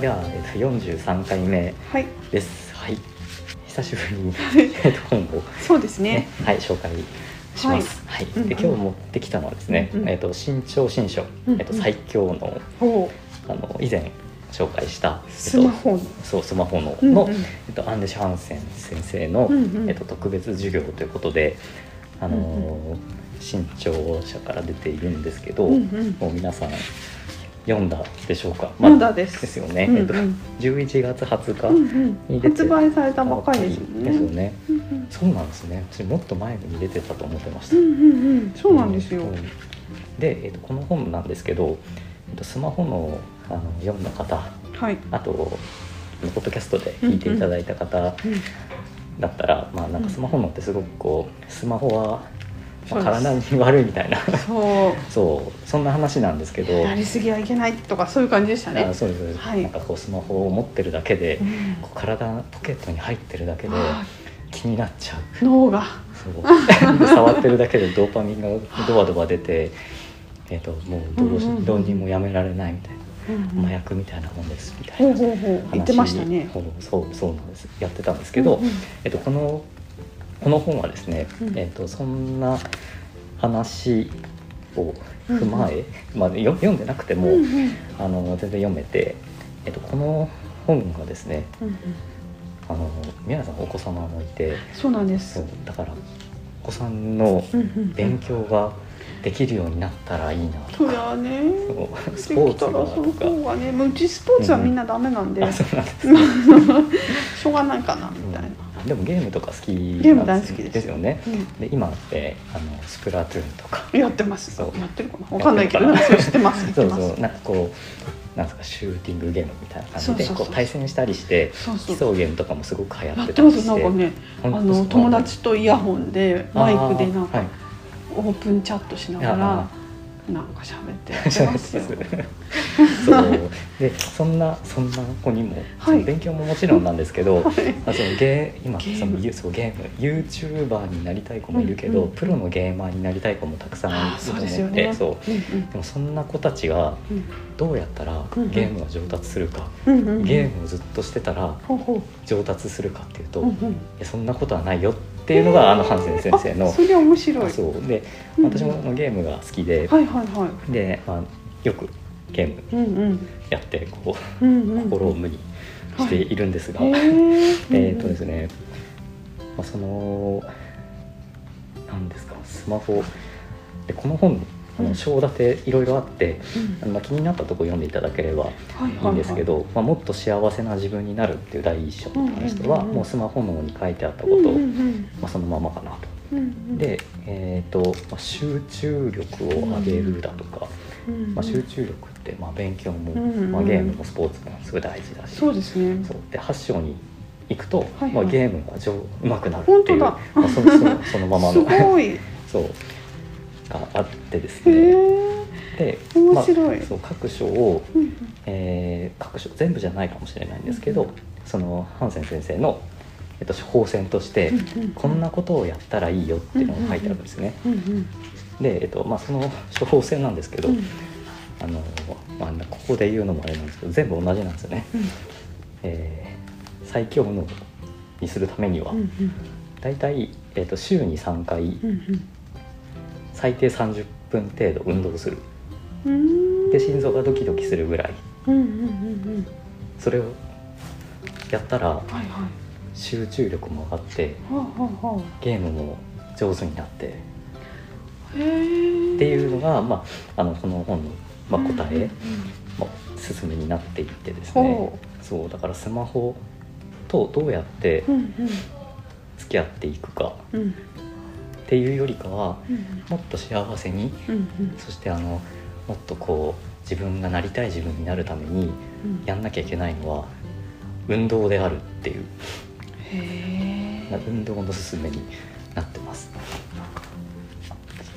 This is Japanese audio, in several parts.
では、えっと、43回目はいです。はい。久しぶりに、えっと、本を、そうですねね、はい、紹介します。はい。うんうんで、今日持ってきたのはですね、うんうんえっと、新潮新書、うんうんえっと、最強の、ほあの、以前紹介した。うスマホの、えっと、そう、スマホの、うんうんの、えっと、アンデシュハンセン先生の、うんうんえっと、特別授業ということで。あのー新潮社から出ているんですけど、うんうんもう皆さん。読んだでしょうか？まだですですよね。うんうんえっと、11月20日。うんうんに出て発売されたばっかりですもんね。ですよね。うんうんそうなんですね。私もっと前に出てたと思ってました。うんうんうん、そうなんですよ。うんで、えっとこの本なんですけど、えっとスマホのあの読んだ方、はい。あとポッドキャストで聞いていただいた方うんだったら、まあなんかスマホのってすごくこうスマホは、まあ体に悪いみたいな、そそう。そんな話なんですけど。う、。やりすぎはいけないとかそういう感じでしたね。あ。そうですはい。なんかこうスマホを持ってるだけで、うん。こう体ポケットに入ってるだけであ気になっちゃう。ー脳が、そう。で 触ってるだけでドーパミンが ドバドバ出て、えー、ともうどうしうんうんうん。どうにもやめられないみたいうんな麻薬みたいなもんですみたいなほうほうほう。言ってましたね。そうそうそうなんです。やってたんですけど、うんうん。えっとこのこの本はですね、うん。えっとそんな話を踏まえ、まあ、よ読んでなくても、うんうん。あの全然読めて、えっとこの本がですねうんうん。あの宮根さんお子様もいてそうなんです。だからお子さんのうんうんうん。勉強ができるようになったらいいなとか、そりゃね。スでポーツとか、方がね、もううちスポーツはみんなダメなんで、うなんです、しょうがないかなみたいな。うん。でもゲームとか好きゲーム大好きです。よね。うん。で今ってあのスプラトゥーンとか。やってます。そう。やってるかな。わかんないけど、そう知ってます。そうそう。なんかこうなんですかシューティングゲームみたいな感じで対戦したりして競うゲームとかもすごく流行やっっててます。たりして。なんかね、あの友達とイヤホンでマイクでなんかオープンチャットしながあらなんか喋って ますよ。そうでそんなそんな子にも、はい勉強ももちろんなんですけど、はいあそのゲー今ゲームそのゆそうゲーム YouTuber になりたい子もいるけど、うんうんプロのゲーマーになりたい子もたくさんいると思って。そううんでもそんな子たちがうんどうやったらゲームが上達するか、うんうんうん。ゲームをずっとしてたら上達するかっていうと、う。うんいうん。やそんなことはないよっていうのがあのハンセン先生のあそれ面白い。そう。でうん。私もゲームが好きで、はいはいはい。で、まあ、よくゲームやってこううんうん。心を無にしているんですが、へえっとですね、まあ、そのなんですかスマホ。でこの本あうん。の章立ていろいろあって、まあ、気になったところ読んでいただければはいはいんですけど、まあ、もっと幸せな自分になるっていう第一章に関しては、もうスマホ脳に書いてあったこと、まあ、そのままかなと。で、えーとまあ、集中力を上げるだとか、まあ、集中力って、まあ、勉強も、まあ、ゲームもスポーツもすごい大事だし。そうですね。そう。で8章に行くと、まあ、ゲームが上手くなるっていう、本当だ。まあ、そのそのそのまま すの そう。があってですえ。ねで、まあ、そう各章を、うんうん。えー各章全部じゃないかもしれないんですけど、そのハンセン先生の、えっと、処方箋として、うんうんこんなことをやったらいいよっていうのが書いてあるんですね。うんうんで、えっとまあ、その処方箋なんですけど、うん。あのまあ、ここで言うのもあれなんですけど全部同じなんですよね。うん。えー最強のにするためには、うんうん。だいたい、えー、と週に3回うん最低30分程度運動する。うん。うん。で心臓がドキドキするぐらい。うんうんうんうん。それをやったらはいはい。集中力も上がってはあはあはゲームも上手になって。っていうのが、まあ、あのこの本の、まあ、答え、うんうん。まあ、進めになっていってですほねそうだからスマホとどうやってうんうん。付き合っていくか。うんっていうよりかはうんもっと幸せにうんうん。そしてあのもっとこう自分がなりたい自分になるためにうん。やんなきゃいけないのは運動であるっていう。へえ。運動の勧めになってます。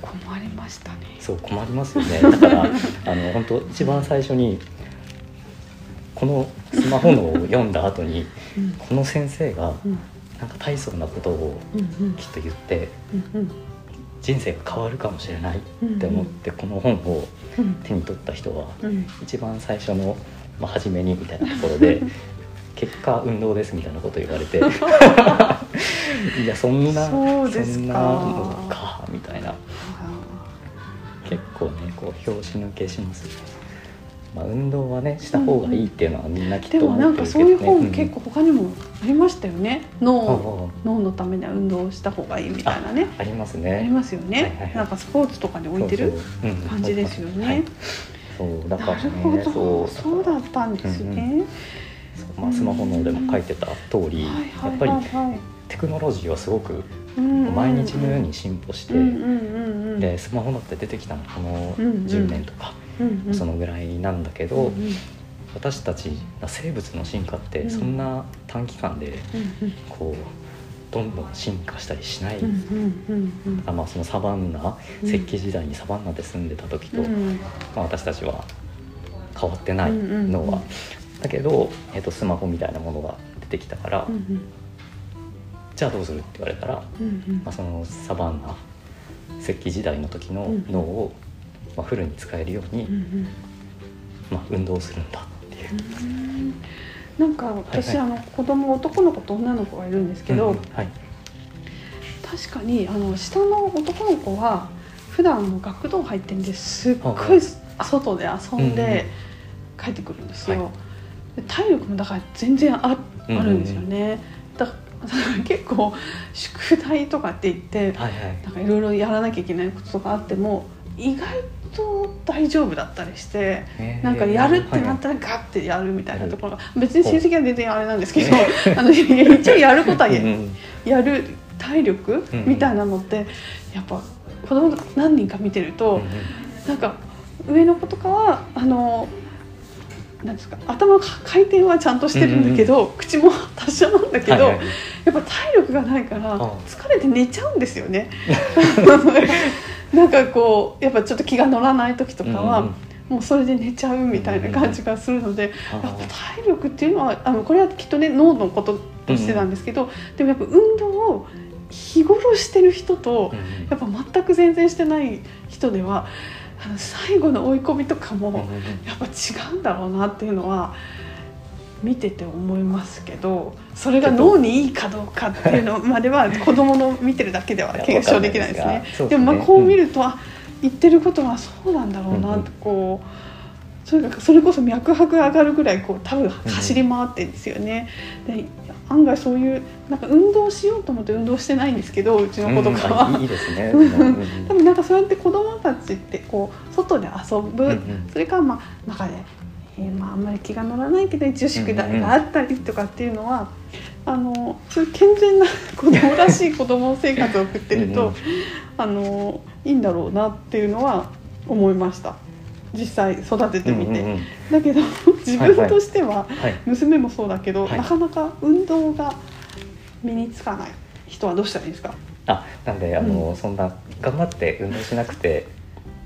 困りましたね。そう困りますよね。だからあの本当一番最初にこのスマホのを読んだ後にうん。この先生がうんなんか大層なことをきっと言って人生が変わるかもしれないって思ってこの本をうん。手に取った人はうん。一番最初のまあ、初めにみたいなところで 結果運動ですみたいなこと言われて いやそんなそんなのかみたいな。結構ねこう拍子抜けしますね、まあ、運動はねした方がいいっていうのはみんなきっでともなんかそういう本結構他にもありましたよね。うん脳あ脳のためには運動した方がいいみたいなね。あありますありねますよね、はいはいはい。なんかスポーツとかに置いてる感じですよね、はい。そうだからねど。そそううだったんですね、そうまあ、スマホのでも書いてた通り、やっぱりテクノロジーはすごくうんうん毎日のように進歩して、うんうんうんうん。でスマホだって出てきたのこのうんうん。10年とか、うんうん。そのぐらいなんだけど、うんうん。私たち生物の進化ってうん。そんな短期間でうんこうどんどん進化したりしない、うんうんうんあまあ、そのサバンナうん。石器時代にサバンナで住んでた時と、うんまあ、私たちは変わってないのは、うんうん。うんだけど、えっとスマホみたいなものが出てきたから、うんうん。じゃあどうするって言われたら、うんうん。まあ、そのサバンナ石器時代の時の脳を、まあ、フルに使えるように、うんうん。まあ、運動するんだっていう。うん。なんか私、はいはい。あの子供男の子と女の子がいるんですけど、うんはい。確かにあの下の男の子は普段あの学童入ってんですっごはい。外で遊んで帰ってくるんですよ、はで体力もだから全然ああうんうんるんですよね、だから 結構宿題とかって言ってはいはい。なんかいろいろやらなきゃいけないこととかあっても意外と大丈夫だったりしてへー。なんかやるってなったらガッてやるみたいなところが別に成績は全然あれなんですけど あの一応やることはやうんうん。やる体力うんみたいなのってやっぱ子供何人か見てるうんとなんか上の子とかはあのなんですか頭の回転はちゃんとしてるんだけど、口も達者なんだけど、はいはい。やっぱ体力がないからあ。疲れて寝ちゃうんですよね。なんかこうやっぱちょっと気が乗らない時とかは、うんうん。もうそれで寝ちゃうみたいな感じがするので、あーやっぱ体力っていうのはあのこれはきっとね脳のこととしてなんですけど、でもやっぱ運動を日頃してる人と、うんうん。やっぱ全く全然してない人ではあの最後の追い込みとかも、うんうん。やっぱ違うんだろうなっていうのは見てて思いますけどそれが脳にいいかどうかっていうのまでは子供の見てるだけでは検証できないですね。ですねでもまあこう見ると、あ言ってることはそうなんだろうなってこう。それがそれこそ脈拍が上がるぐらいこう多分走り回ってるんですよね。で案外そういうなんか運動しようと思って運動してないんですけどうちの子とかは。うんあいいですね。うんうんうん多分なんかそうやって子供たちってこう外で遊ぶ、うんうんそれからまあ中で、えーまあ、あんまり気が乗らないけど一応宿題があったりとかっていうのは、あのそういう健全な 子供らしい子供生活を送ってるとあのいいんだろうなっていうのは思いました実際育ててみて。うんうんうんだけど 自分としては、はい。娘もそうだけど、はいなかなか運動が身につかない人はどうしたらいいですか？あ、なんであの、うんそんな頑張って運動しなくて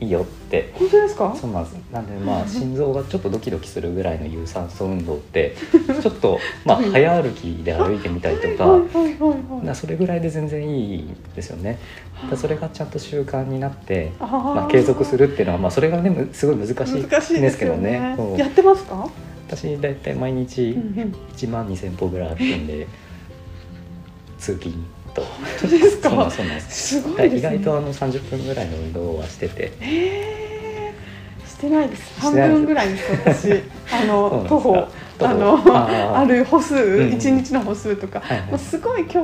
いいよって。本当ですか？そうなんです。なんでまあ 心臓がちょっとドキドキするぐらいの有酸素運動って ちょっとまあはい早歩きで歩いてみたりとか。それぐらいで全然いいですよね。だそれがちゃんと習慣になって、あまあ、継続するっていうのは、まあ、それがねむすごい難しい難しいですよけどねね。やってますか？私大体毎日うんうん1万2,000歩ぐらい歩くんで通勤と。本当ですか？そうなんですすごいですね。意外とあの30分ぐらいの運動はしてて。えー。してないです。半分ぐらいです私。あの徒歩。あのある歩数ん一日の歩数とか、はい。はいもうすごい今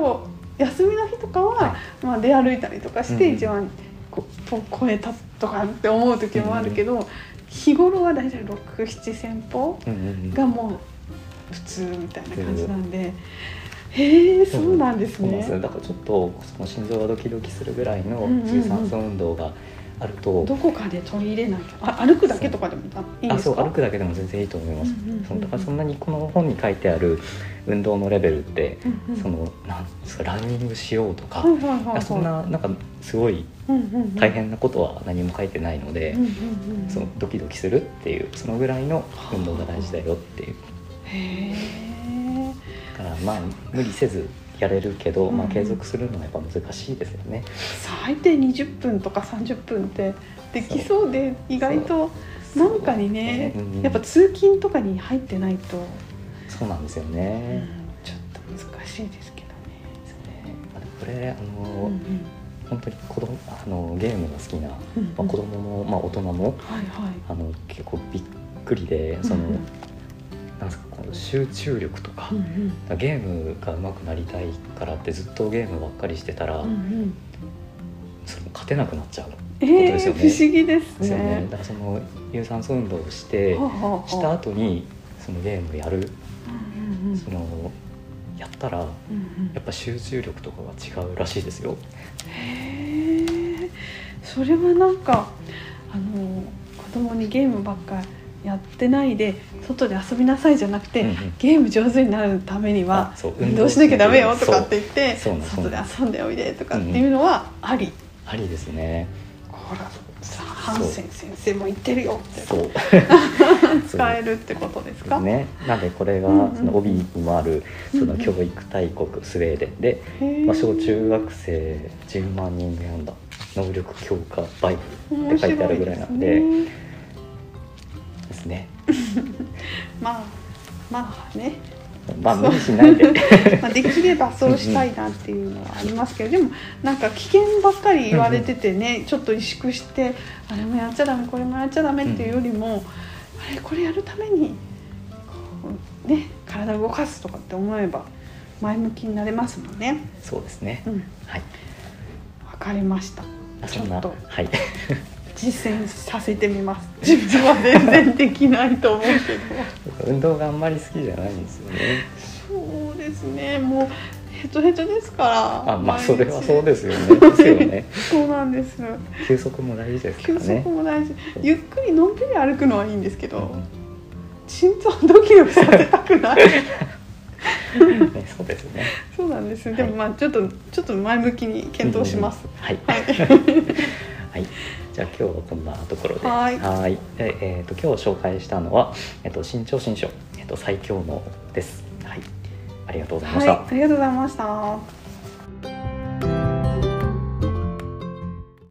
日休みの日とかは、はまあ出歩いたりとかしてうん一番こうと超えたとかって思う時もあるけど、日頃は大体六七千歩うんうんうん。がもう普通みたいな感じなんで。へえ、そうなんですね。だからちょっとその心臓がドキドキするぐらいのうんうんうん。有酸素運動があると、どこかで取り入れないと。あ歩くだけとかでもいいんあですか？そう歩くだけでも全然いいと思います、うんうんうんうん。そうだからそんなにこの本に書いてある運動のレベルって、うんうん。そのなんですかランニングしようとか、はいはいはいはい。そんななんかすごいうんうんうん。大変なことは何も書いてないので、うんうんうんそのドキドキするっていうそのぐらいの運動が大事だよっていう。へえまあ無理せずやれるけど、まあ、うん継続するのはやっぱ難しいですよね。最低20分とか30分ってできそうで意外となんかにね、うん。やっぱ通勤とかに入ってないと、そうなんですようね。ん。ちょっと難しいですけどですね。あでもこれあね。の、うん本当に子供あのゲームが好きな、うんまあ、子供も、まあ、大人もはいはい。あの結構びっくりでその、の集中力とか,、うんうん。ゲームが上手くなりたいからってずっとゲームばっかりしてたら、うんうん。その勝てなくなっちゃうえことですー、よね。不思議ですね。ね。だからその有酸素運動をしてした後にそのゲームやる。うんうんうん。そのやったらやうんうん。っぱ集中力とかが違うらしいですよ。へえそれはなんかあの子供にゲームばっかやってないで外で遊びなさいじゃなくて、うんうん。ゲーム上手になるためには運動しなきゃダメよとかって言って外で遊んでおいでとかっていうのはあり、ありですね。ほらハンセン先生も言ってるよって。そう。使えるってことですか、ね、なんでこれがうんうん。その帯にもあるそのうん。うん教育大国スウェーデンで、へえまあ、小中学生10万人読んだ能力強化バイブって書いてあるぐらいなんですね ですね。まあまあねまあ無理しないで。まあ、できればそうしたいなっていうのはありますけどでもなんか危険ばっかり言われててねちょっと萎縮してあれもやっちゃダメこれもやっちゃダメっていうよりも、あれこれやるためにね体を動かすとかって思えば前向きになれますもんね。そうですねう。ん、はい。わかりました。ちょっとはい。実践させてみます。自分は全然できないと思うけど。運動があんまり好きじゃないんですよね。そうですね。もうヘトヘトですから。あ、まあそれはそうす。ですよね。ですよね。そうなんです。休息も大事ですか休息。も大事。ゆっくりのんびり歩くのはいいんですけど、うん心臓ドキドキさせたくない。ね、そうですね。そうなんです。はいでもまあちょっとちょっと前向きに検討します。うん。はい。はい。はい。じゃあ今日はこんなところで。はいえっ、と今日紹介したのはえっ、と新潮新書えっ、と最強のです。はい。ありがとうございました。はい、ありがとうございました。